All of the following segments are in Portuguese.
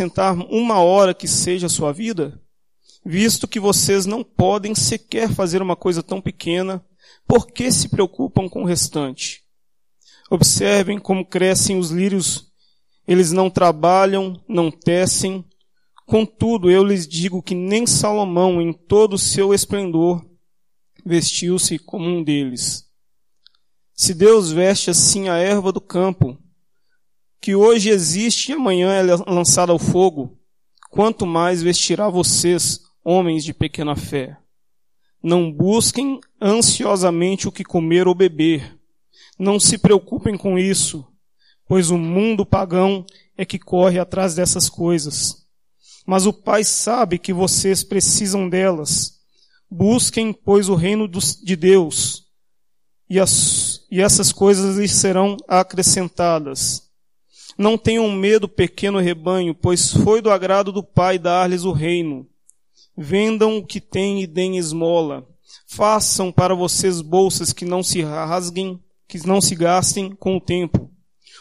acrescentar uma hora que seja a sua vida? Visto que vocês não podem sequer fazer uma coisa tão pequena, por que se preocupam com o restante? Observem como crescem os lírios. Eles não trabalham, não tecem. Contudo, eu lhes digo que nem Salomão, em todo o seu esplendor, vestiu-se como um deles. Se Deus veste assim a erva do campo, que hoje existe e amanhã é lançada ao fogo, quanto mais vestirá vocês, homens de pequena fé. Não busquem ansiosamente o que comer ou beber. Não se preocupem com isso, pois o mundo pagão é que corre atrás dessas coisas. Mas o Pai sabe que vocês precisam delas. Busquem, pois, o reino de Deus, e, as, e essas coisas lhes serão acrescentadas. Não tenham medo, pequeno rebanho, pois foi do agrado do Pai dar-lhes o reino. Vendam o que têm e deem esmola. Façam para vocês bolsas que não se rasguem, que não se gastem com o tempo.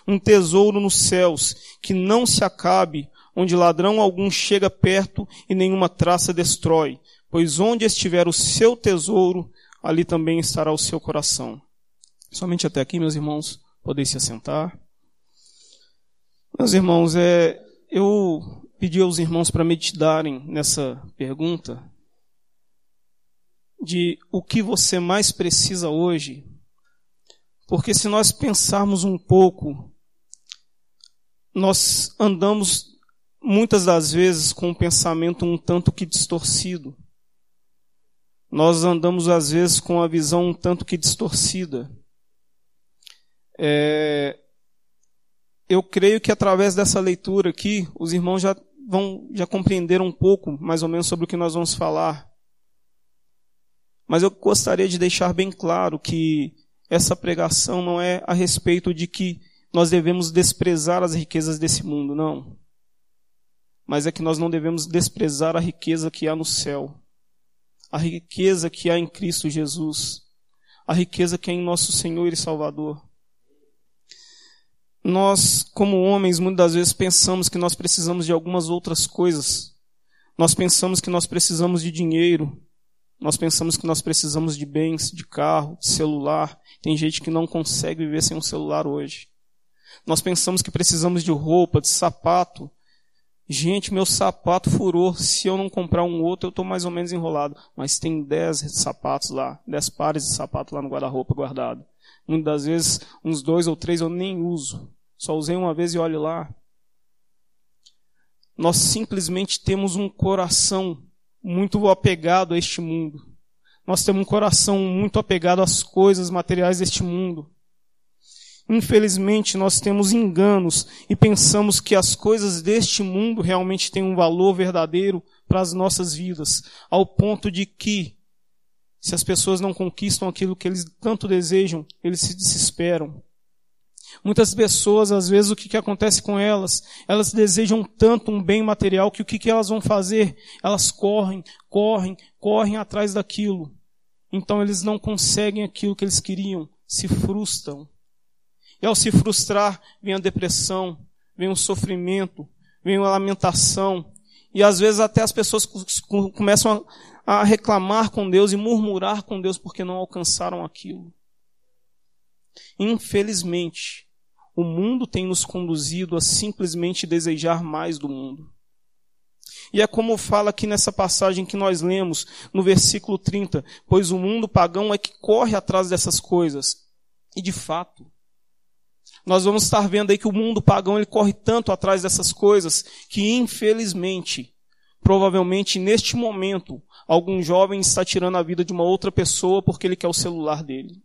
Um tesouro nos céus, que não se acabe, onde ladrão algum chega perto e nenhuma traça destrói. Pois onde estiver o seu tesouro, ali também estará o seu coração. Somente até aqui, meus irmãos, podem se assentar. Meus irmãos, é, eu pedi aos irmãos para meditarem nessa pergunta de o que você mais precisa hoje, porque se nós pensarmos um pouco, nós andamos muitas das vezes com um pensamento um tanto que distorcido. Nós andamos às vezes com a visão um tanto que distorcida. É, eu creio que através dessa leitura aqui, os irmãos já vão já compreenderam um pouco, mais ou menos, sobre o que nós vamos falar. Mas eu gostaria de deixar bem claro que essa pregação não é a respeito de que nós devemos desprezar as riquezas desse mundo, não. Mas é que nós não devemos desprezar a riqueza que há no céu, a riqueza que há em Cristo Jesus, a riqueza que há em nosso Senhor e Salvador nós, como homens, muitas das vezes pensamos que nós precisamos de algumas outras coisas. Nós pensamos que nós precisamos de dinheiro. Nós pensamos que nós precisamos de bens, de carro, de celular. Tem gente que não consegue viver sem um celular hoje. Nós pensamos que precisamos de roupa, de sapato. Gente, meu sapato furou. Se eu não comprar um outro, eu estou mais ou menos enrolado. Mas tem dez sapatos lá, dez pares de sapato lá no guarda-roupa guardado. Muitas das vezes, uns dois ou três eu nem uso. Só usei uma vez e olhe lá. Nós simplesmente temos um coração muito apegado a este mundo. Nós temos um coração muito apegado às coisas materiais deste mundo. Infelizmente, nós temos enganos e pensamos que as coisas deste mundo realmente têm um valor verdadeiro para as nossas vidas, ao ponto de que se as pessoas não conquistam aquilo que eles tanto desejam, eles se desesperam. Muitas pessoas, às vezes, o que, que acontece com elas? Elas desejam tanto um bem material que o que, que elas vão fazer? Elas correm, correm, correm atrás daquilo. Então eles não conseguem aquilo que eles queriam, se frustram. E ao se frustrar, vem a depressão, vem o sofrimento, vem a lamentação. E às vezes até as pessoas começam a reclamar com Deus e murmurar com Deus porque não alcançaram aquilo. Infelizmente, o mundo tem nos conduzido a simplesmente desejar mais do mundo. E é como fala aqui nessa passagem que nós lemos, no versículo 30, pois o mundo pagão é que corre atrás dessas coisas. E de fato, nós vamos estar vendo aí que o mundo pagão ele corre tanto atrás dessas coisas que infelizmente, provavelmente neste momento, algum jovem está tirando a vida de uma outra pessoa porque ele quer o celular dele.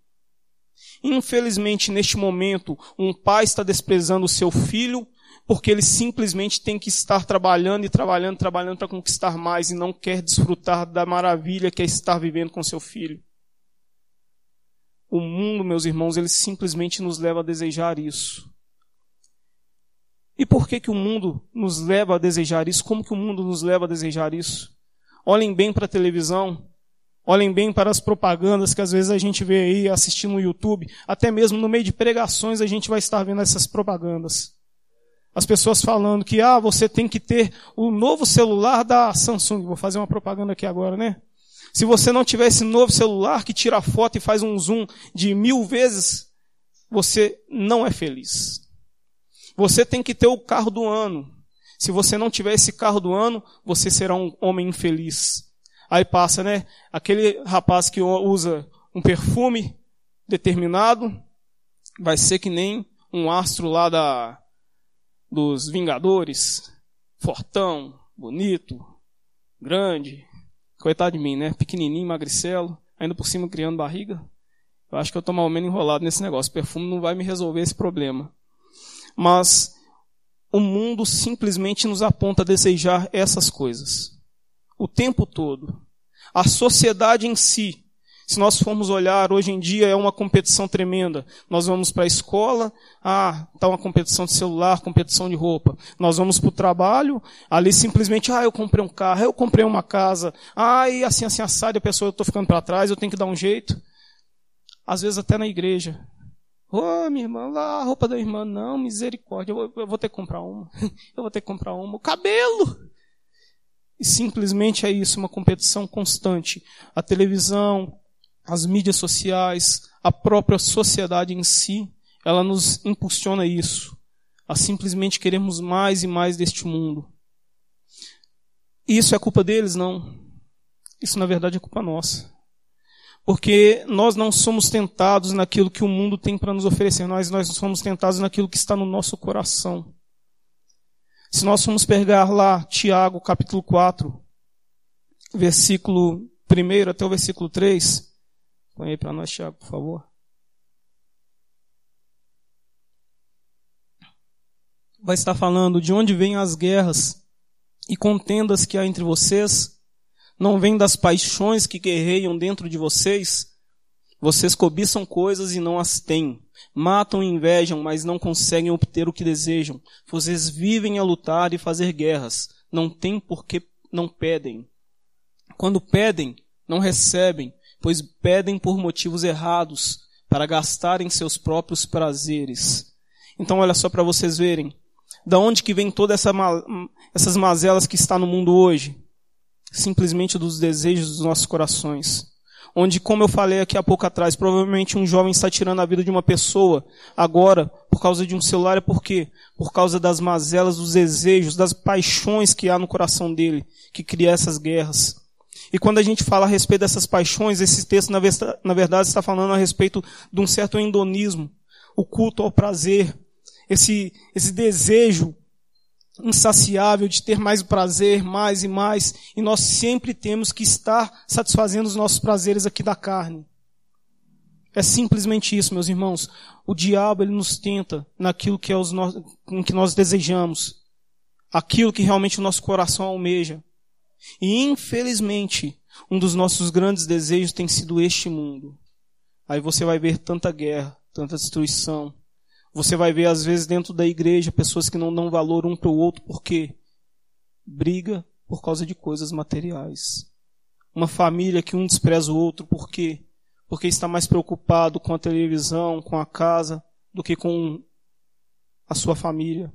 Infelizmente, neste momento, um pai está desprezando o seu filho porque ele simplesmente tem que estar trabalhando e trabalhando, trabalhando para conquistar mais e não quer desfrutar da maravilha que é estar vivendo com seu filho. O mundo, meus irmãos, ele simplesmente nos leva a desejar isso. E por que que o mundo nos leva a desejar isso? Como que o mundo nos leva a desejar isso? Olhem bem para a televisão. Olhem bem para as propagandas que às vezes a gente vê aí assistindo no YouTube. Até mesmo no meio de pregações a gente vai estar vendo essas propagandas. As pessoas falando que, ah, você tem que ter o novo celular da Samsung. Vou fazer uma propaganda aqui agora, né? Se você não tiver esse novo celular que tira foto e faz um zoom de mil vezes, você não é feliz. Você tem que ter o carro do ano. Se você não tiver esse carro do ano, você será um homem infeliz. Aí passa, né? Aquele rapaz que usa um perfume determinado, vai ser que nem um astro lá da, dos Vingadores, fortão, bonito, grande. Coitado de mim, né? Pequenininho, magricelo, ainda por cima criando barriga. Eu acho que eu estou mal menos enrolado nesse negócio. Perfume não vai me resolver esse problema. Mas o mundo simplesmente nos aponta a desejar essas coisas. O tempo todo. A sociedade em si se nós formos olhar, hoje em dia é uma competição tremenda. Nós vamos para a escola, ah, está uma competição de celular, competição de roupa. Nós vamos para o trabalho, ali simplesmente, ah, eu comprei um carro, eu comprei uma casa, ah, e assim, assim, assado, a pessoa, eu estou ficando para trás, eu tenho que dar um jeito. Às vezes até na igreja. Ô, oh, minha irmã, lá a roupa da irmã, não, misericórdia, eu vou, eu vou ter que comprar uma. eu vou ter que comprar uma. O cabelo! E simplesmente é isso, uma competição constante. A televisão, as mídias sociais, a própria sociedade em si, ela nos impulsiona isso, a simplesmente queremos mais e mais deste mundo. E isso é culpa deles? Não. Isso na verdade é culpa nossa. Porque nós não somos tentados naquilo que o mundo tem para nos oferecer, nós, nós somos tentados naquilo que está no nosso coração. Se nós formos pegar lá Tiago capítulo 4, versículo 1 até o versículo 3, Põe aí para nós, Tiago, por favor. Vai estar falando de onde vêm as guerras e contendas que há entre vocês. Não vêm das paixões que guerreiam dentro de vocês. Vocês cobiçam coisas e não as têm. Matam e invejam, mas não conseguem obter o que desejam. Vocês vivem a lutar e fazer guerras. Não têm porque não pedem. Quando pedem, não recebem, pois pedem por motivos errados, para gastarem seus próprios prazeres. Então, olha só para vocês verem. Da onde que vem todas essa, essas mazelas que está no mundo hoje? Simplesmente dos desejos dos nossos corações. Onde, como eu falei aqui há pouco atrás, provavelmente um jovem está tirando a vida de uma pessoa agora por causa de um celular. É por quê? Por causa das mazelas, dos desejos, das paixões que há no coração dele, que cria essas guerras. E quando a gente fala a respeito dessas paixões, esse texto, na verdade, está falando a respeito de um certo endonismo, o culto ao prazer, esse, esse desejo insaciável de ter mais prazer, mais e mais, e nós sempre temos que estar satisfazendo os nossos prazeres aqui da carne. É simplesmente isso, meus irmãos. O diabo ele nos tenta naquilo que é os no... que nós desejamos, aquilo que realmente o nosso coração almeja. E infelizmente, um dos nossos grandes desejos tem sido este mundo. Aí você vai ver tanta guerra, tanta destruição. Você vai ver, às vezes, dentro da igreja, pessoas que não dão valor um para o outro, porque briga por causa de coisas materiais. Uma família que um despreza o outro, por quê? Porque está mais preocupado com a televisão, com a casa, do que com a sua família.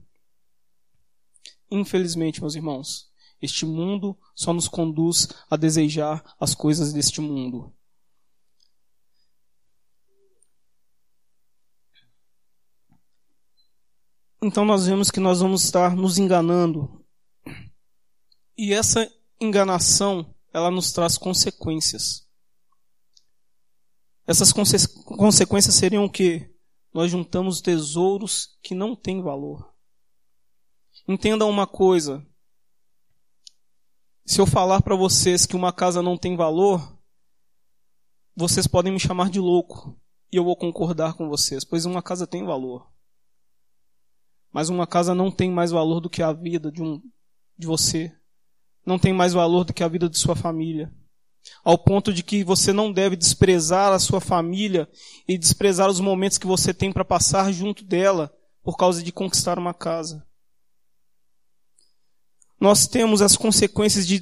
Infelizmente, meus irmãos, este mundo só nos conduz a desejar as coisas deste mundo. Então nós vemos que nós vamos estar nos enganando. E essa enganação, ela nos traz consequências. Essas conse consequências seriam o quê? Nós juntamos tesouros que não têm valor. Entendam uma coisa, se eu falar para vocês que uma casa não tem valor, vocês podem me chamar de louco. E eu vou concordar com vocês, pois uma casa tem valor. Mas uma casa não tem mais valor do que a vida de, um, de você. Não tem mais valor do que a vida de sua família. Ao ponto de que você não deve desprezar a sua família e desprezar os momentos que você tem para passar junto dela por causa de conquistar uma casa nós temos as consequências de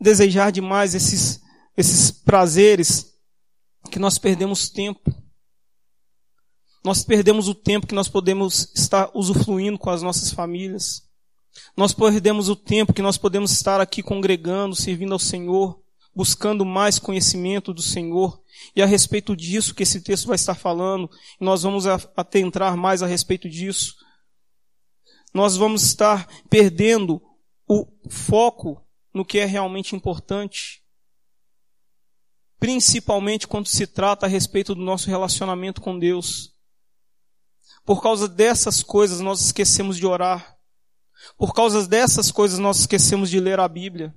desejar demais esses, esses prazeres que nós perdemos tempo. Nós perdemos o tempo que nós podemos estar usufruindo com as nossas famílias. Nós perdemos o tempo que nós podemos estar aqui congregando, servindo ao Senhor, buscando mais conhecimento do Senhor. E a respeito disso que esse texto vai estar falando, nós vamos atentrar mais a respeito disso. Nós vamos estar perdendo o foco no que é realmente importante. Principalmente quando se trata a respeito do nosso relacionamento com Deus. Por causa dessas coisas nós esquecemos de orar. Por causa dessas coisas nós esquecemos de ler a Bíblia.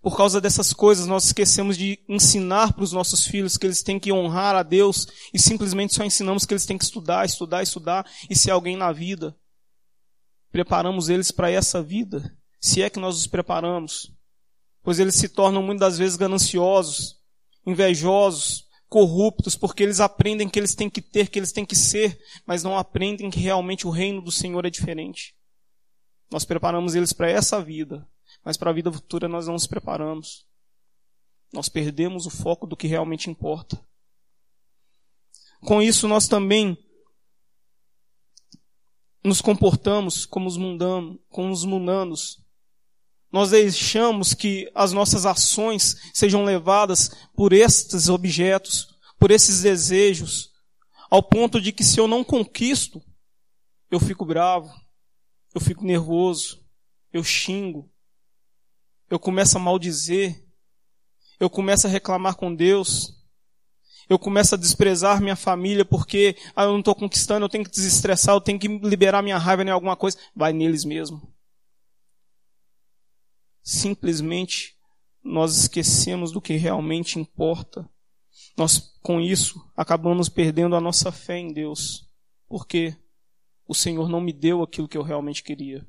Por causa dessas coisas nós esquecemos de ensinar para os nossos filhos que eles têm que honrar a Deus e simplesmente só ensinamos que eles têm que estudar, estudar, estudar e ser alguém na vida. Preparamos eles para essa vida, se é que nós os preparamos. Pois eles se tornam muitas das vezes gananciosos, invejosos, corruptos, porque eles aprendem que eles têm que ter, que eles têm que ser, mas não aprendem que realmente o reino do Senhor é diferente. Nós preparamos eles para essa vida, mas para a vida futura nós não nos preparamos. Nós perdemos o foco do que realmente importa. Com isso, nós também nos comportamos como os mundanos, como os mundanos. Nós deixamos que as nossas ações sejam levadas por estes objetos, por esses desejos, ao ponto de que se eu não conquisto, eu fico bravo, eu fico nervoso, eu xingo, eu começo a maldizer, eu começo a reclamar com Deus, eu começo a desprezar minha família porque ah, eu não estou conquistando, eu tenho que desestressar, eu tenho que liberar minha raiva em alguma coisa. Vai neles mesmo. Simplesmente nós esquecemos do que realmente importa. Nós, com isso, acabamos perdendo a nossa fé em Deus. Por quê? o Senhor não me deu aquilo que eu realmente queria?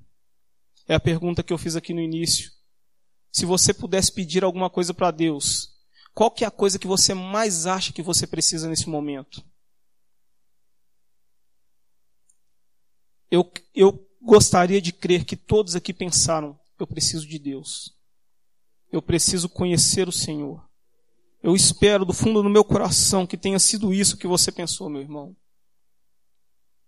É a pergunta que eu fiz aqui no início. Se você pudesse pedir alguma coisa para Deus, qual que é a coisa que você mais acha que você precisa nesse momento? Eu, eu gostaria de crer que todos aqui pensaram: eu preciso de Deus. Eu preciso conhecer o Senhor. Eu espero do fundo do meu coração que tenha sido isso que você pensou, meu irmão.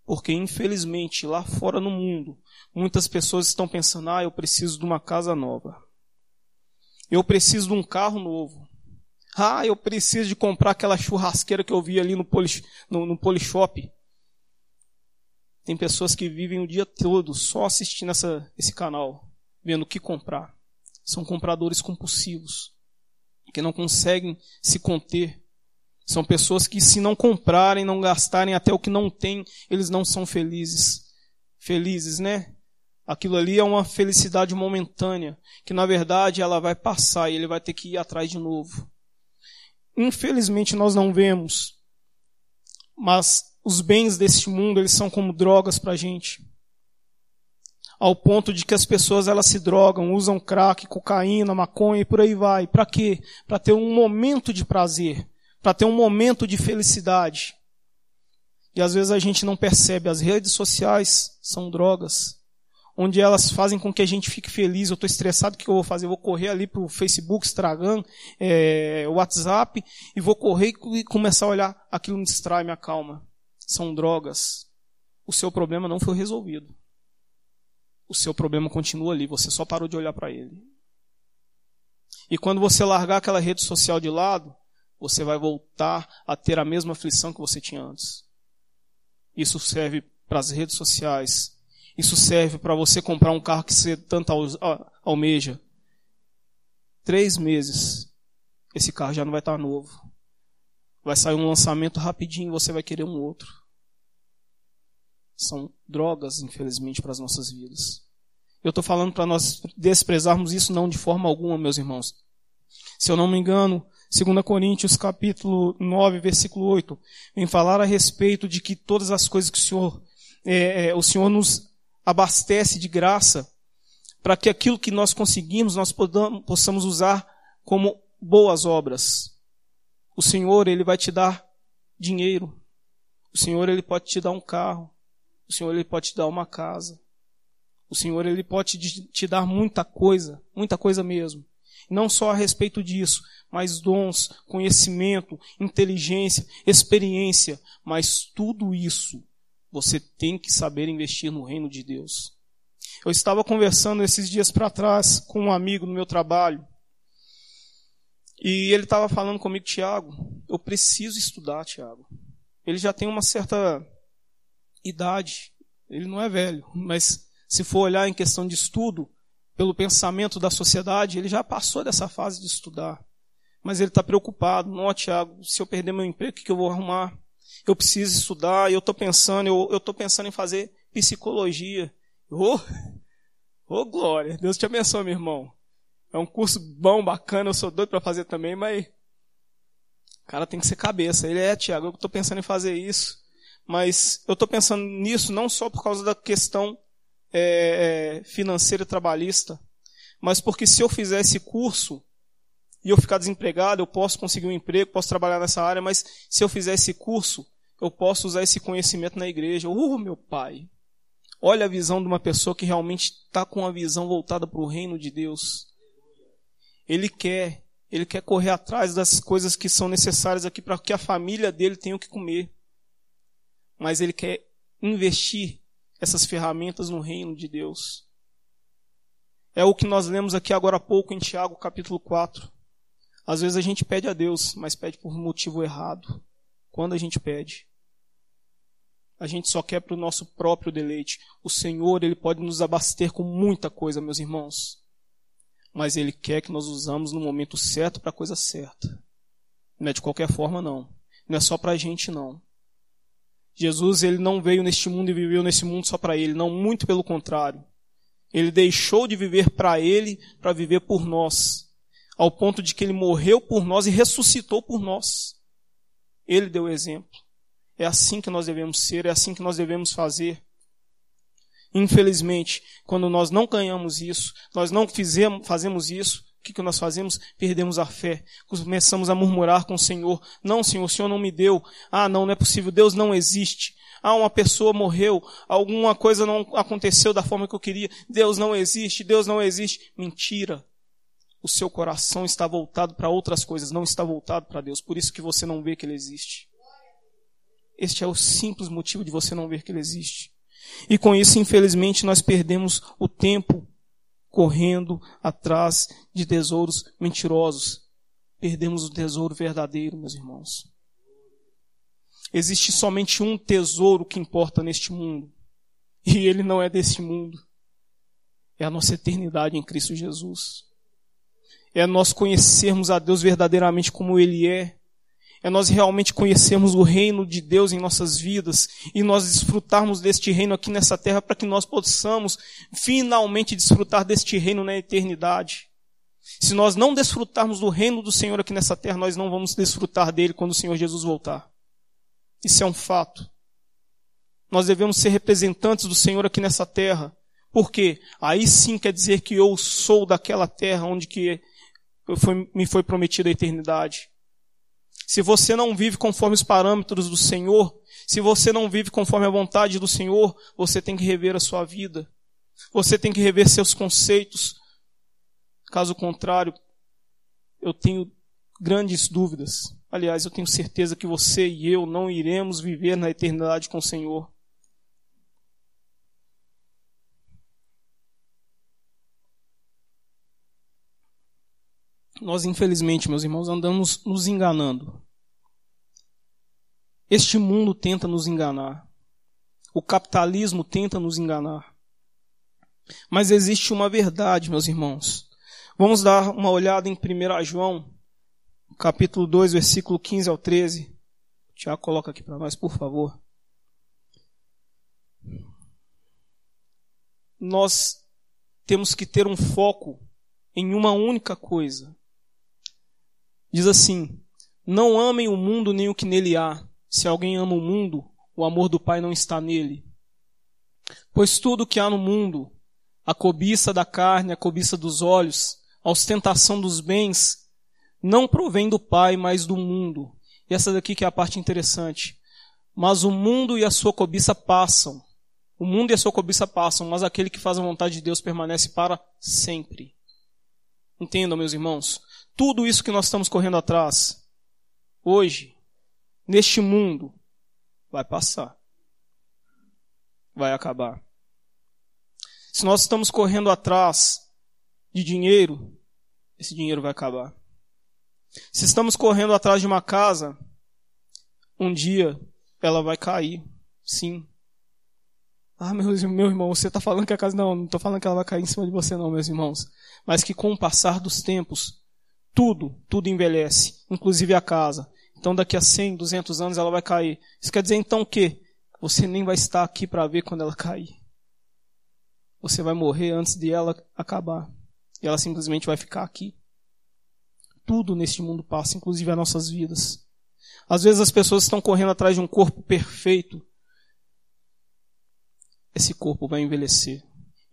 Porque, infelizmente, lá fora no mundo, muitas pessoas estão pensando: ah, eu preciso de uma casa nova. Eu preciso de um carro novo. Ah, eu preciso de comprar aquela churrasqueira que eu vi ali no, poli, no, no Polishop. Tem pessoas que vivem o dia todo só assistindo essa, esse canal, vendo o que comprar. São compradores compulsivos, que não conseguem se conter são pessoas que, se não comprarem, não gastarem até o que não têm, eles não são felizes. Felizes, né? Aquilo ali é uma felicidade momentânea, que na verdade ela vai passar e ele vai ter que ir atrás de novo. Infelizmente nós não vemos, mas os bens deste mundo, eles são como drogas para a gente. Ao ponto de que as pessoas elas se drogam, usam crack, cocaína, maconha e por aí vai. Para quê? Para ter um momento de prazer para ter um momento de felicidade. E às vezes a gente não percebe, as redes sociais são drogas, onde elas fazem com que a gente fique feliz. Eu estou estressado, o que eu vou fazer? Eu vou correr ali para o Facebook, Instagram, é, WhatsApp, e vou correr e começar a olhar. Aquilo me distrai, me acalma. São drogas. O seu problema não foi resolvido. O seu problema continua ali, você só parou de olhar para ele. E quando você largar aquela rede social de lado, você vai voltar a ter a mesma aflição que você tinha antes. Isso serve para as redes sociais. Isso serve para você comprar um carro que você tanto almeja. Três meses, esse carro já não vai estar novo. Vai sair um lançamento rapidinho e você vai querer um outro. São drogas, infelizmente, para as nossas vidas. Eu estou falando para nós desprezarmos isso não de forma alguma, meus irmãos. Se eu não me engano, 2 Coríntios capítulo 9, versículo 8, vem falar a respeito de que todas as coisas que o Senhor, é, é, o Senhor nos abastece de graça, para que aquilo que nós conseguimos, nós podamos, possamos usar como boas obras. O Senhor, Ele vai te dar dinheiro. O Senhor, Ele pode te dar um carro. O Senhor, Ele pode te dar uma casa. O Senhor, Ele pode te dar muita coisa, muita coisa mesmo. Não só a respeito disso, mas dons, conhecimento, inteligência, experiência, mas tudo isso você tem que saber investir no reino de Deus. Eu estava conversando esses dias para trás com um amigo no meu trabalho. E ele estava falando comigo, Tiago, eu preciso estudar, Tiago. Ele já tem uma certa idade, ele não é velho, mas se for olhar em questão de estudo, pelo pensamento da sociedade, ele já passou dessa fase de estudar. Mas ele está preocupado. Não, Tiago, se eu perder meu emprego, o que eu vou arrumar? Eu preciso estudar, eu estou pensando, eu estou pensando em fazer psicologia. Ô, oh, oh, glória, Deus te abençoe, meu irmão. É um curso bom, bacana, eu sou doido para fazer também, mas o cara tem que ser cabeça. Ele é, Tiago, eu estou pensando em fazer isso. Mas eu estou pensando nisso não só por causa da questão é, é, financeira e trabalhista, mas porque se eu fizer esse curso e eu ficar desempregado, eu posso conseguir um emprego, posso trabalhar nessa área, mas se eu fizer esse curso, eu posso usar esse conhecimento na igreja. Uh, meu pai! Olha a visão de uma pessoa que realmente está com a visão voltada para o reino de Deus. Ele quer, ele quer correr atrás das coisas que são necessárias aqui para que a família dele tenha o que comer. Mas ele quer investir essas ferramentas no reino de Deus. É o que nós lemos aqui agora há pouco em Tiago capítulo 4. Às vezes a gente pede a Deus, mas pede por motivo errado. Quando a gente pede, a gente só quer para o nosso próprio deleite. O Senhor, Ele pode nos abastecer com muita coisa, meus irmãos. Mas Ele quer que nós usamos no momento certo para a coisa certa. Não é de qualquer forma, não. Não é só para a gente, não. Jesus ele não veio neste mundo e viveu nesse mundo só para ele, não, muito pelo contrário. Ele deixou de viver para ele para viver por nós, ao ponto de que ele morreu por nós e ressuscitou por nós. Ele deu exemplo. É assim que nós devemos ser, é assim que nós devemos fazer. Infelizmente, quando nós não ganhamos isso, nós não fizemos, fazemos isso, que, que nós fazemos? Perdemos a fé. Começamos a murmurar com o Senhor. Não, Senhor, o Senhor não me deu. Ah, não, não é possível. Deus não existe. Ah, uma pessoa morreu. Alguma coisa não aconteceu da forma que eu queria. Deus não existe. Deus não existe. Mentira. O seu coração está voltado para outras coisas, não está voltado para Deus. Por isso que você não vê que Ele existe. Este é o simples motivo de você não ver que Ele existe. E com isso, infelizmente, nós perdemos o tempo correndo atrás de tesouros mentirosos. Perdemos o tesouro verdadeiro, meus irmãos. Existe somente um tesouro que importa neste mundo. E ele não é deste mundo. É a nossa eternidade em Cristo Jesus. É nós conhecermos a Deus verdadeiramente como Ele é é nós realmente conhecermos o reino de Deus em nossas vidas e nós desfrutarmos deste reino aqui nessa terra para que nós possamos finalmente desfrutar deste reino na eternidade. Se nós não desfrutarmos do reino do Senhor aqui nessa terra, nós não vamos desfrutar dele quando o Senhor Jesus voltar. Isso é um fato. Nós devemos ser representantes do Senhor aqui nessa terra. Porque aí sim quer dizer que eu sou daquela terra onde que me foi prometida a eternidade. Se você não vive conforme os parâmetros do Senhor, se você não vive conforme a vontade do Senhor, você tem que rever a sua vida. Você tem que rever seus conceitos. Caso contrário, eu tenho grandes dúvidas. Aliás, eu tenho certeza que você e eu não iremos viver na eternidade com o Senhor. Nós, infelizmente, meus irmãos, andamos nos enganando. Este mundo tenta nos enganar. O capitalismo tenta nos enganar. Mas existe uma verdade, meus irmãos. Vamos dar uma olhada em 1 João, capítulo 2, versículo 15 ao 13. Tiago, coloca aqui para nós, por favor. Nós temos que ter um foco em uma única coisa. Diz assim: Não amem o mundo nem o que nele há. Se alguém ama o mundo, o amor do Pai não está nele. Pois tudo que há no mundo, a cobiça da carne, a cobiça dos olhos, a ostentação dos bens, não provém do Pai, mas do mundo. E essa daqui que é a parte interessante. Mas o mundo e a sua cobiça passam. O mundo e a sua cobiça passam, mas aquele que faz a vontade de Deus permanece para sempre. Entendam, meus irmãos, tudo isso que nós estamos correndo atrás, hoje, neste mundo, vai passar. Vai acabar. Se nós estamos correndo atrás de dinheiro, esse dinheiro vai acabar. Se estamos correndo atrás de uma casa, um dia ela vai cair. Sim. Ah, meu, meu irmão, você está falando que a casa. Não, não estou falando que ela vai cair em cima de você, não, meus irmãos. Mas que com o passar dos tempos, tudo, tudo envelhece, inclusive a casa. Então daqui a 100, 200 anos ela vai cair. Isso quer dizer então o quê? Você nem vai estar aqui para ver quando ela cair. Você vai morrer antes de ela acabar. E ela simplesmente vai ficar aqui. Tudo neste mundo passa, inclusive as nossas vidas. Às vezes as pessoas estão correndo atrás de um corpo perfeito. Esse corpo vai envelhecer.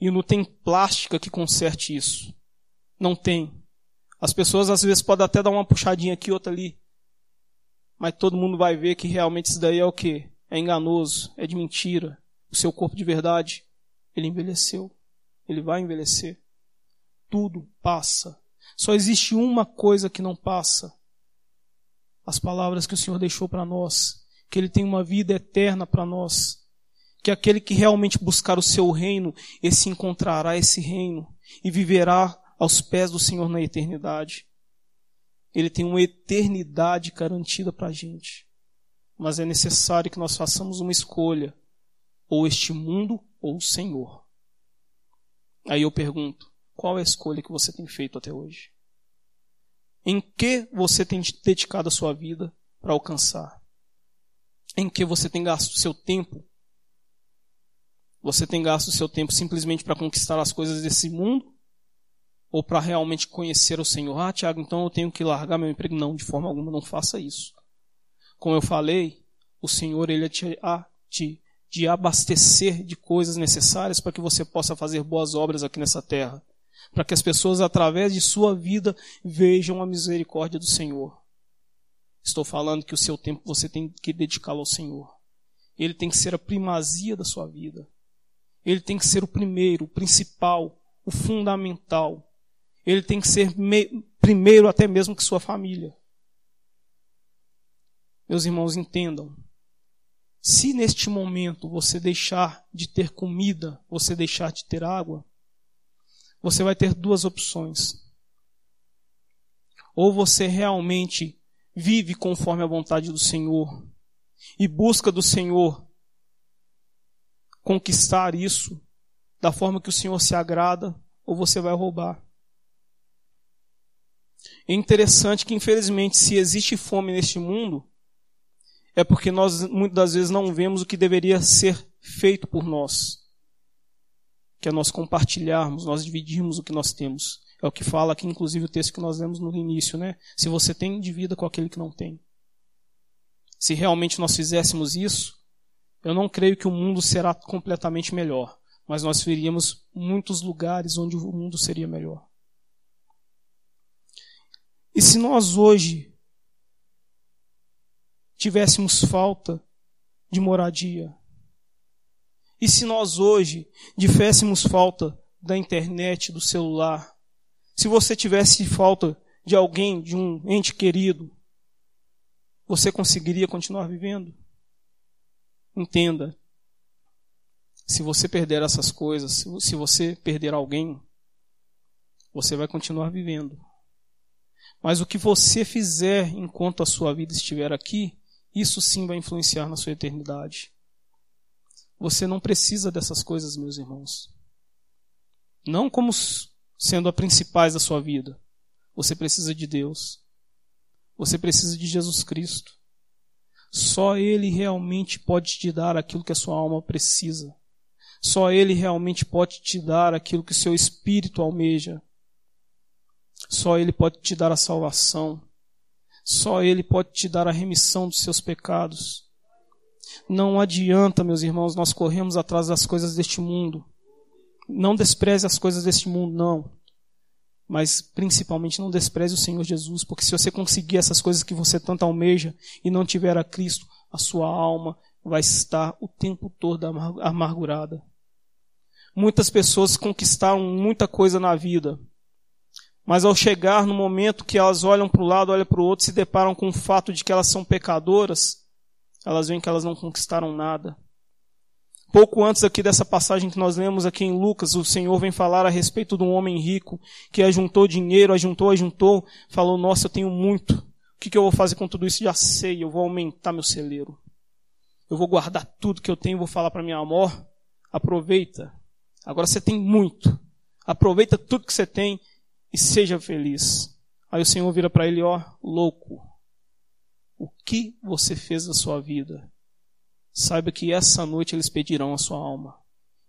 E não tem plástica que conserte isso. Não tem. As pessoas às vezes podem até dar uma puxadinha aqui, outra ali. Mas todo mundo vai ver que realmente isso daí é o que? É enganoso, é de mentira. O seu corpo de verdade, ele envelheceu. Ele vai envelhecer. Tudo passa. Só existe uma coisa que não passa as palavras que o Senhor deixou para nós, que Ele tem uma vida eterna para nós, que aquele que realmente buscar o seu reino, esse encontrará esse reino e viverá aos pés do Senhor na eternidade. Ele tem uma eternidade garantida para a gente. Mas é necessário que nós façamos uma escolha, ou este mundo ou o Senhor. Aí eu pergunto, qual é a escolha que você tem feito até hoje? Em que você tem dedicado a sua vida para alcançar? Em que você tem gasto seu tempo? Você tem gasto o seu tempo simplesmente para conquistar as coisas desse mundo? Ou para realmente conhecer o Senhor? Ah, Tiago, então eu tenho que largar meu emprego? Não, de forma alguma, não faça isso. Como eu falei, o Senhor ele é te, a, te, de abastecer de coisas necessárias para que você possa fazer boas obras aqui nessa terra para que as pessoas, através de sua vida, vejam a misericórdia do Senhor. Estou falando que o seu tempo você tem que dedicá-lo ao Senhor. Ele tem que ser a primazia da sua vida. Ele tem que ser o primeiro, o principal, o fundamental. Ele tem que ser primeiro até mesmo que sua família. Meus irmãos, entendam. Se neste momento você deixar de ter comida, você deixar de ter água, você vai ter duas opções. Ou você realmente vive conforme a vontade do Senhor e busca do Senhor conquistar isso da forma que o Senhor se agrada, ou você vai roubar. É interessante que, infelizmente, se existe fome neste mundo, é porque nós muitas das vezes não vemos o que deveria ser feito por nós que é nós compartilharmos, nós dividirmos o que nós temos. É o que fala aqui, inclusive, o texto que nós lemos no início, né? Se você tem, divida com aquele que não tem. Se realmente nós fizéssemos isso, eu não creio que o mundo será completamente melhor, mas nós veríamos muitos lugares onde o mundo seria melhor. E se nós hoje tivéssemos falta de moradia, e se nós hoje tivéssemos falta da internet, do celular, se você tivesse falta de alguém, de um ente querido, você conseguiria continuar vivendo? Entenda. Se você perder essas coisas, se você perder alguém, você vai continuar vivendo. Mas o que você fizer enquanto a sua vida estiver aqui, isso sim vai influenciar na sua eternidade. Você não precisa dessas coisas, meus irmãos. Não como sendo as principais da sua vida. Você precisa de Deus. Você precisa de Jesus Cristo. Só Ele realmente pode te dar aquilo que a sua alma precisa. Só Ele realmente pode te dar aquilo que o seu espírito almeja. Só Ele pode te dar a salvação. Só Ele pode te dar a remissão dos seus pecados. Não adianta, meus irmãos, nós corremos atrás das coisas deste mundo. Não despreze as coisas deste mundo, não. Mas principalmente não despreze o Senhor Jesus, porque se você conseguir essas coisas que você tanto almeja e não tiver a Cristo, a sua alma vai estar o tempo todo amargurada. Muitas pessoas conquistaram muita coisa na vida, Mas ao chegar no momento que elas olham para o lado, olham para o outro, se deparam com o fato de que elas são pecadoras, elas veem que elas não conquistaram nada. Pouco antes aqui dessa passagem que nós lemos aqui em Lucas, o Senhor vem falar a respeito de um homem rico que ajuntou dinheiro, ajuntou, ajuntou, falou, nossa, eu tenho muito. O que, eu vou fazer com tudo isso? Já sei, eu vou aumentar meu celeiro. Eu vou guardar tudo que eu tenho, vou falar para minha amor, aproveita. Agora você tem muito. Aproveita tudo que você tem e seja feliz. Aí o Senhor vira para ele, ó, louco. O que você fez da sua vida? Saiba que essa noite eles pedirão a sua alma.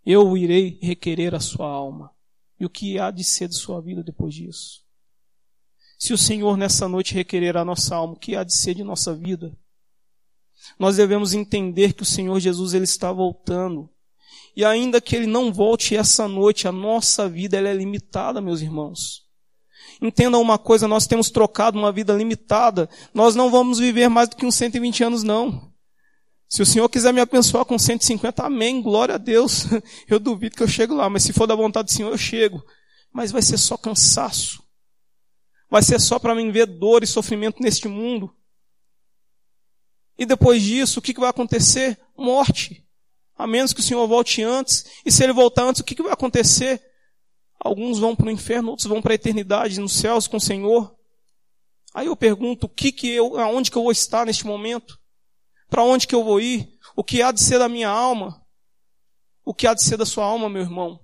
Eu irei requerer a sua alma. E o que há de ser de sua vida depois disso? Se o Senhor nessa noite requerer a nossa alma, o que há de ser de nossa vida? Nós devemos entender que o Senhor Jesus ele está voltando. E ainda que ele não volte essa noite, a nossa vida ela é limitada, meus irmãos. Entendam uma coisa, nós temos trocado uma vida limitada. Nós não vamos viver mais do que uns 120 anos, não. Se o Senhor quiser me abençoar com 150, amém, glória a Deus. Eu duvido que eu chego lá, mas se for da vontade do Senhor, eu chego. Mas vai ser só cansaço. Vai ser só para mim ver dor e sofrimento neste mundo. E depois disso, o que, vai acontecer? Morte. A menos que o Senhor volte antes. E se ele voltar antes, o que, vai acontecer? Alguns vão para o inferno, outros vão para a eternidade nos céus com o Senhor. Aí eu pergunto, o que que eu, aonde que eu vou estar neste momento? Para onde que eu vou ir? O que há de ser da minha alma? O que há de ser da sua alma, meu irmão?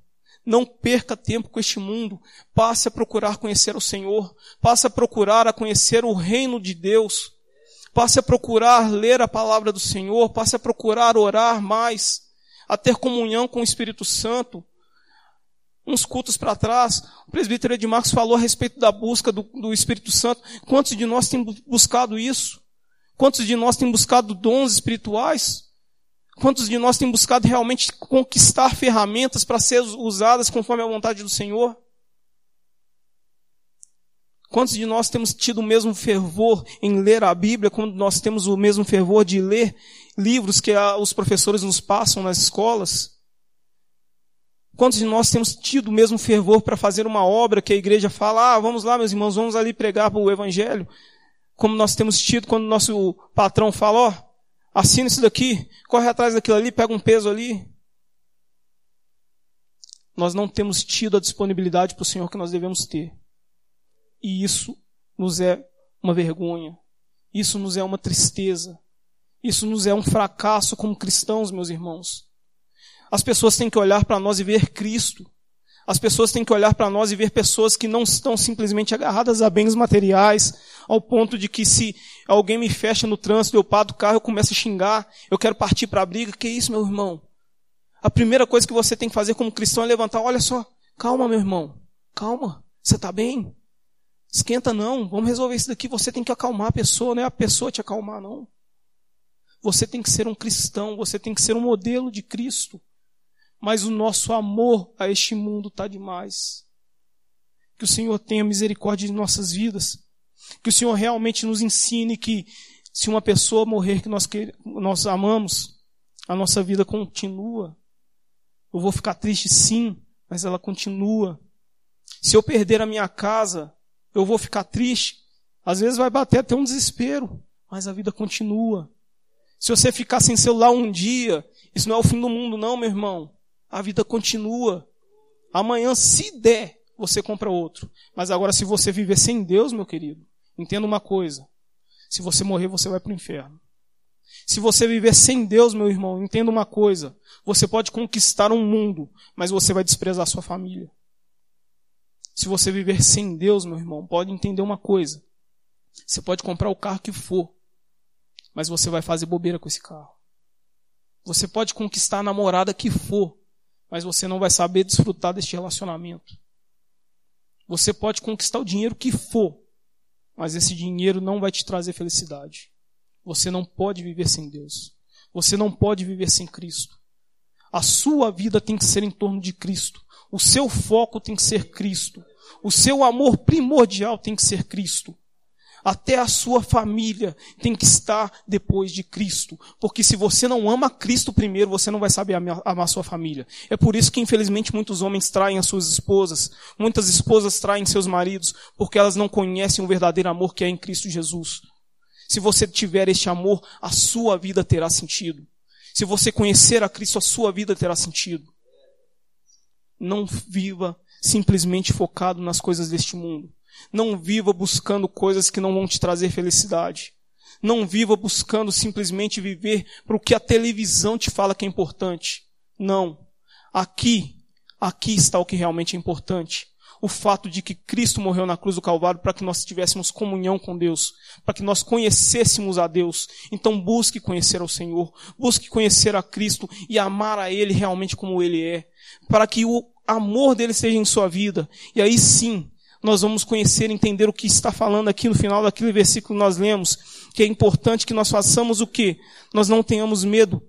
Não perca tempo com este mundo. Passe a procurar conhecer o Senhor. Passe a procurar a conhecer o reino de Deus. Passe a procurar ler a palavra do Senhor. Passe a procurar orar mais. A ter comunhão com o Espírito Santo. Uns cultos para trás, o presbítero Edmarcos falou a respeito da busca do, do Espírito Santo. Quantos de nós temos buscado isso? Quantos de nós têm buscado dons espirituais? Quantos de nós têm buscado realmente conquistar ferramentas para ser usadas conforme a vontade do Senhor? Quantos de nós temos tido o mesmo fervor em ler a Bíblia, quando nós temos o mesmo fervor de ler livros que os professores nos passam nas escolas? Quantos de nós temos tido o mesmo fervor para fazer uma obra que a igreja fala, ah, vamos lá, meus irmãos, vamos ali pregar o Evangelho? Como nós temos tido quando o nosso patrão fala, ó, oh, assina isso daqui, corre atrás daquilo ali, pega um peso ali. Nós não temos tido a disponibilidade para o Senhor que nós devemos ter. E isso nos é uma vergonha. Isso nos é uma tristeza. Isso nos é um fracasso como cristãos, meus irmãos. As pessoas têm que olhar para nós e ver Cristo. As pessoas têm que olhar para nós e ver pessoas que não estão simplesmente agarradas a bens materiais, ao ponto de que se alguém me fecha no trânsito, eu paro do carro, eu começo a xingar, eu quero partir para a briga. Que isso, meu irmão? A primeira coisa que você tem que fazer como cristão é levantar, olha só, calma, meu irmão, calma, você está bem? Esquenta não, vamos resolver isso daqui. Você tem que acalmar a pessoa, não é a pessoa te acalmar, não. Você tem que ser um cristão, você tem que ser um modelo de Cristo mas o nosso amor a este mundo está demais. Que o Senhor tenha misericórdia de nossas vidas. Que o Senhor realmente nos ensine que se uma pessoa morrer que nós, que nós amamos, a nossa vida continua. Eu vou ficar triste sim, mas ela continua. Se eu perder a minha casa, eu vou ficar triste. Às vezes vai bater até um desespero, mas a vida continua. Se você ficar sem celular um dia, isso não é o fim do mundo, não, meu irmão a vida continua. Amanhã, se der, você compra outro. Mas agora, se você viver sem Deus, meu querido, entenda uma coisa: se você morrer, você vai para o inferno. Se você viver sem Deus, meu irmão, entenda uma coisa: você pode conquistar um mundo, mas você vai desprezar sua família. Se você viver sem Deus, meu irmão, pode entender uma coisa: você pode comprar o carro que for, mas você vai fazer bobeira com esse carro. Você pode conquistar a namorada que for, mas você não vai saber desfrutar deste relacionamento. Você pode conquistar o dinheiro que for, mas esse dinheiro não vai te trazer felicidade. Você não pode viver sem Deus. Você não pode viver sem Cristo. A sua vida tem que ser em torno de Cristo. O seu foco tem que ser Cristo. O seu amor primordial tem que ser Cristo. Até a sua família tem que estar depois de Cristo. Porque se você não ama Cristo primeiro, você não vai saber amar a sua família. É por isso que, infelizmente, muitos homens traem as suas esposas. Muitas esposas traem seus maridos, porque elas não conhecem o verdadeiro amor que é em Cristo Jesus. Se você tiver este amor, a sua vida terá sentido. Se você conhecer a Cristo, a sua vida terá sentido. Não viva simplesmente focado nas coisas deste mundo. Não viva buscando coisas que não vão te trazer felicidade. Não viva buscando simplesmente viver para o que a televisão te fala que é importante. Não. Aqui, aqui está o que realmente é importante. O fato de que Cristo morreu na cruz do Calvário para que nós tivéssemos comunhão com Deus, para que nós conhecêssemos a Deus. Então busque conhecer ao Senhor, busque conhecer a Cristo e amar a Ele realmente como Ele é, para que o amor dele seja em sua vida. E aí sim, nós vamos conhecer, entender o que está falando aqui no final daquele versículo que nós lemos, que é importante que nós façamos o quê? Nós não tenhamos medo.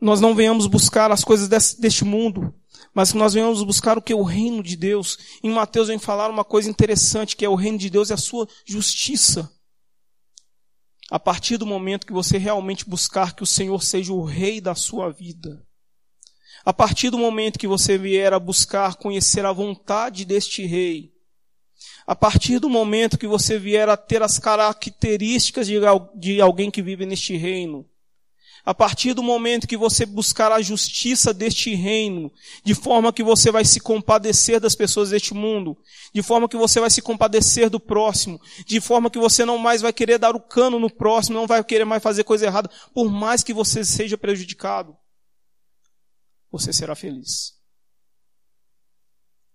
Nós não venhamos buscar as coisas desse, deste mundo, mas que nós venhamos buscar o que? O reino de Deus. Em Mateus vem falar uma coisa interessante, que é o reino de Deus e a sua justiça. A partir do momento que você realmente buscar que o Senhor seja o rei da sua vida, a partir do momento que você vier a buscar conhecer a vontade deste rei, a partir do momento que você vier a ter as características de, alguém que vive neste reino, a partir do momento que você buscar a justiça deste reino, de forma que você vai se compadecer das pessoas deste mundo, de forma que você vai se compadecer do próximo, de forma que você não mais vai querer dar o cano no próximo, não vai querer mais fazer coisa errada, por mais que você seja prejudicado você será feliz.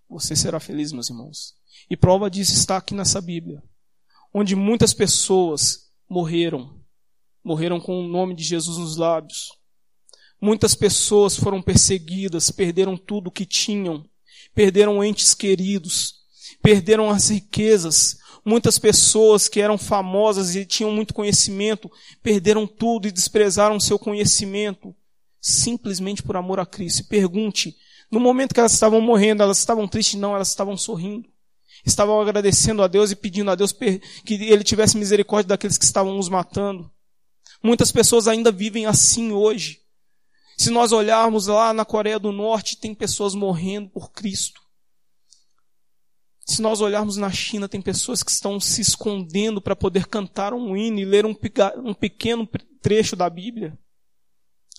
Você será feliz, meus irmãos. E prova disso está aqui nessa Bíblia, onde muitas pessoas morreram, morreram com o nome de Jesus nos lábios. Muitas pessoas foram perseguidas, perderam tudo o que tinham, perderam entes queridos, perderam as riquezas. Muitas pessoas que eram famosas e tinham muito conhecimento, perderam tudo e desprezaram seu conhecimento simplesmente por amor a Cristo. pergunte, no momento que elas estavam morrendo, elas estavam tristes? Não, elas estavam sorrindo. Estavam agradecendo a Deus e pedindo a Deus que Ele tivesse misericórdia daqueles que estavam os matando. Muitas pessoas ainda vivem assim hoje. Se nós olharmos lá na Coreia do Norte, tem pessoas morrendo por Cristo. Se nós olharmos na China, tem pessoas que estão se escondendo para poder cantar um hino e ler um, um pequeno trecho da Bíblia.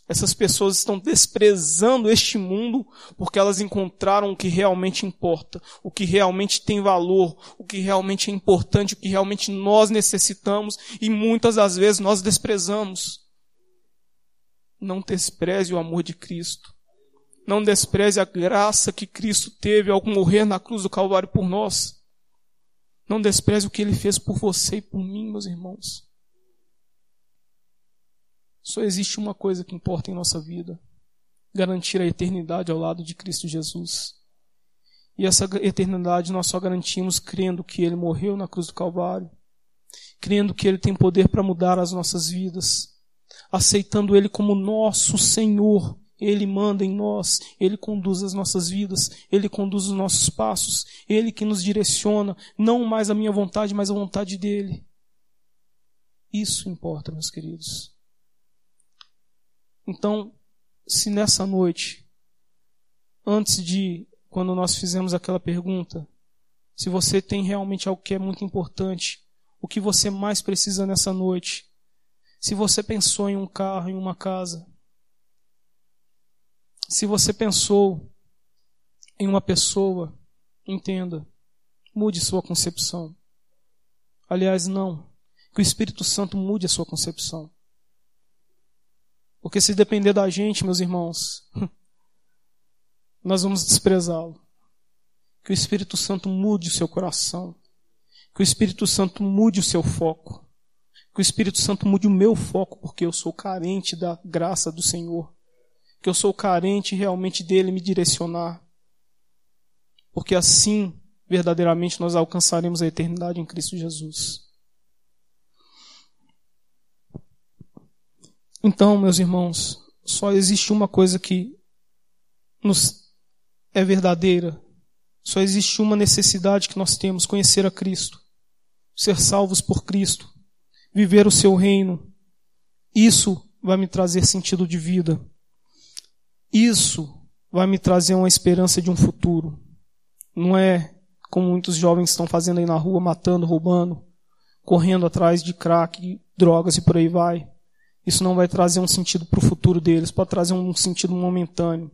Essas pessoas estão desprezando este mundo porque elas encontraram o que realmente importa, o que realmente tem valor, o que realmente é importante, o que realmente nós necessitamos e muitas das vezes nós desprezamos. Não despreze o amor de Cristo. Não despreze a graça que Cristo teve ao morrer na cruz do Calvário por nós. Não despreze o que ele fez por você e por mim, meus irmãos. Só existe uma coisa que importa em nossa vida: garantir a eternidade ao lado de Cristo Jesus. E essa eternidade nós só garantimos crendo que Ele morreu na cruz do Calvário, crendo que Ele tem poder para mudar as nossas vidas, aceitando Ele como nosso Senhor. Ele manda em nós, Ele conduz as nossas vidas, Ele conduz os nossos passos, Ele que nos direciona, não mais a minha vontade, mas a vontade dEle. Isso importa, meus queridos. Então, se nessa noite, antes de, quando nós fizemos aquela pergunta, se você tem realmente algo que é muito importante, o que você mais precisa nessa noite, se você pensou em um carro, em uma casa, se você pensou em uma pessoa, entenda, mude sua concepção. Aliás, não, que o Espírito Santo mude a sua concepção. Porque se depender da gente, meus irmãos, nós vamos desprezá-lo. Que o Espírito Santo mude o seu coração. Que o Espírito Santo mude o seu foco. Que o Espírito Santo mude o meu foco, porque eu sou carente da graça do Senhor. Que eu sou carente realmente dele me direcionar. Porque assim, verdadeiramente, nós alcançaremos a eternidade em Cristo Jesus. Então, meus irmãos, só existe uma coisa que nos é verdadeira, Só existe uma necessidade que nós temos: conhecer a Cristo, ser salvos por Cristo, viver o seu reino. Isso vai me trazer sentido de vida. Isso vai me trazer uma esperança de um futuro. Não é como muitos jovens estão fazendo aí na rua, matando, roubando, correndo atrás de crack, drogas e por aí vai. Isso não vai trazer um sentido para o futuro deles, pode trazer um sentido momentâneo,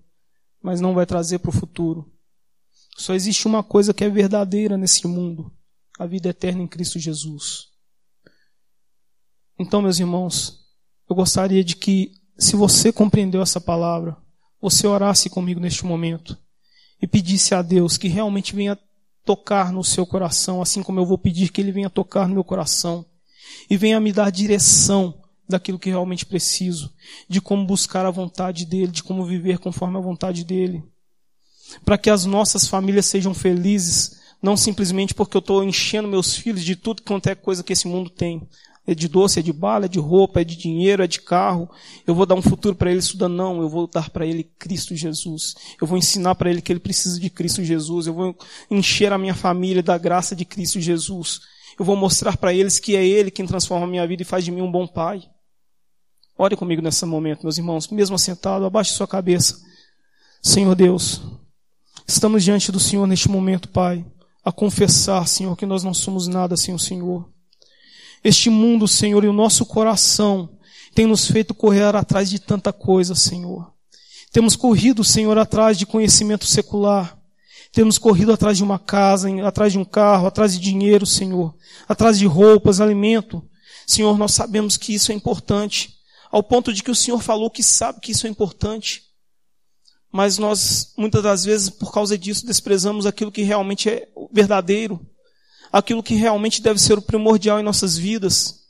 mas não vai trazer para o futuro. Só existe uma coisa que é verdadeira nesse mundo: a vida eterna em Cristo Jesus. Então, meus irmãos, eu gostaria de que, se você compreendeu essa palavra, você orasse comigo neste momento e pedisse a Deus que realmente venha tocar no seu coração, assim como eu vou pedir que Ele venha tocar no meu coração e venha me dar direção daquilo que realmente preciso, de como buscar a vontade dEle, de como viver conforme a vontade dEle. Para que as nossas famílias sejam felizes, não simplesmente porque eu estou enchendo meus filhos de tudo quanto é coisa que esse mundo tem. É de doce, é de bala, é de roupa, é de dinheiro, é de carro. Eu vou dar um futuro para ele estudando. Não, eu vou dar para ele Cristo Jesus. Eu vou ensinar para ele que ele precisa de Cristo Jesus. Eu vou encher a minha família da graça de Cristo Jesus. Eu vou mostrar para eles que é Ele quem transforma a minha vida e faz de mim um bom pai. Ore comigo nesse momento, meus irmãos, mesmo assentado, abaixe sua cabeça. Senhor Deus, estamos diante do Senhor neste momento, Pai, a confessar, Senhor, que nós não somos nada sem o Senhor. Este mundo, Senhor, e o nosso coração tem nos feito correr atrás de tanta coisa, Senhor. Temos corrido, Senhor, atrás de conhecimento secular. Temos corrido atrás de uma casa, atrás de um carro, atrás de dinheiro, Senhor. Atrás de roupas, alimento. Senhor, nós sabemos que isso é importante ao ponto de que o Senhor falou que sabe que isso é importante. Mas nós, muitas das vezes, por causa disso, desprezamos aquilo que realmente é verdadeiro, aquilo que realmente deve ser o primordial em nossas vidas.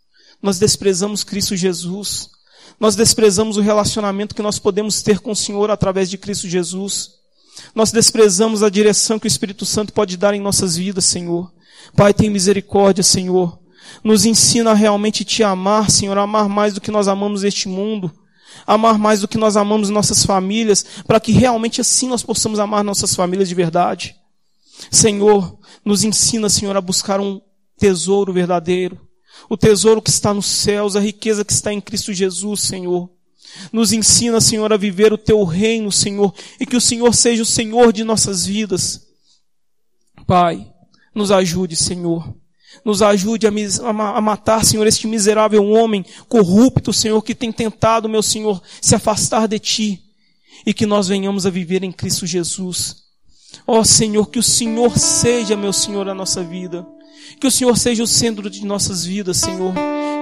Nós desprezamos Cristo Jesus. Nós desprezamos o relacionamento que nós podemos ter com o Senhor através de Cristo Jesus. Nós desprezamos a direção que o Espírito Santo pode dar em nossas vidas, Senhor. Pai, tem misericórdia, Senhor. Nos ensina a realmente te amar, Senhor, amar mais do que nós amamos este mundo, amar mais do que nós amamos nossas famílias, para que realmente assim nós possamos amar nossas famílias de verdade. Senhor, nos ensina, Senhor, a buscar um tesouro verdadeiro, o tesouro que está nos céus, a riqueza que está em Cristo Jesus, Senhor. Nos ensina, Senhor, a viver o teu reino, Senhor, e que o Senhor seja o Senhor de nossas vidas. Pai, nos ajude, Senhor. Nos ajude a, a, matar, Senhor, este miserável homem corrupto, Senhor, que tem tentado, meu Senhor, se afastar de Ti. E que nós venhamos a viver em Cristo Jesus. Ó oh, Senhor, que o Senhor seja, meu Senhor, a nossa vida. Que o Senhor seja o centro de nossas vidas, Senhor.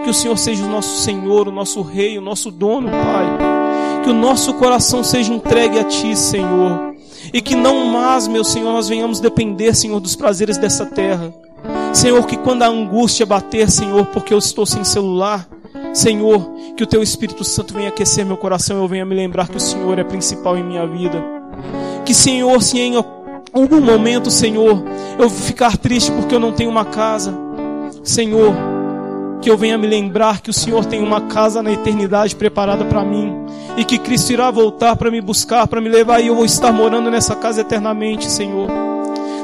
Que o Senhor seja o nosso Senhor, o nosso Rei, o nosso dono, Pai. Que o nosso coração seja entregue a Ti, Senhor. E que não mais, meu Senhor, nós venhamos depender, Senhor, dos prazeres dessa terra Senhor, que quando a angústia bater, Senhor, porque eu estou sem celular, Senhor, que o Teu Espírito Santo venha aquecer meu coração eu venha me lembrar que o Senhor é principal em minha vida. Que, Senhor, se em algum momento, Senhor, eu ficar triste porque eu não tenho uma casa, Senhor, que eu venha me lembrar que o Senhor tem uma casa na eternidade preparada para mim e que Cristo irá voltar para me buscar, para me levar e eu vou estar morando nessa casa eternamente, Senhor.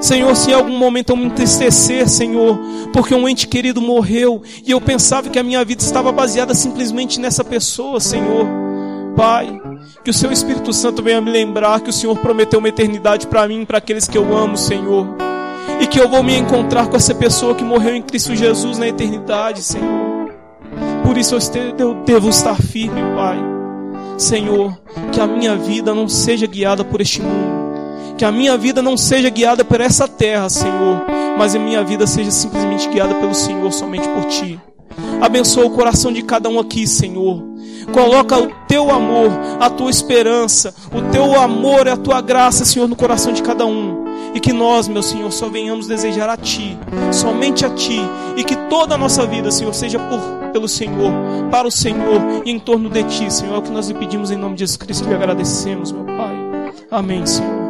Senhor, se em algum momento eu me entristecer, Senhor, porque um ente querido morreu e eu pensava que a minha vida estava baseada simplesmente nessa pessoa, Senhor. Pai, que o Seu Espírito Santo venha me lembrar que o Senhor prometeu uma eternidade para mim, para aqueles que eu amo, Senhor. E que eu vou me encontrar com essa pessoa que morreu em Cristo Jesus na eternidade, Senhor. Por isso eu devo estar firme, Pai. Senhor, que a minha vida não seja guiada por este mundo que a minha vida não seja guiada por essa terra, Senhor, mas a minha vida seja simplesmente guiada pelo Senhor, somente por Ti. Abençoa o coração de cada um aqui, Senhor. Coloca o teu amor, a tua esperança, o teu amor e a tua graça, Senhor, no coração de cada um. E que nós, meu Senhor, só venhamos desejar a Ti, somente a Ti. E que toda a nossa vida, Senhor, seja por, pelo Senhor, para o Senhor e em torno de Ti, Senhor. É o que nós lhe pedimos em nome de Jesus Cristo e agradecemos, meu Pai. Amém, Senhor.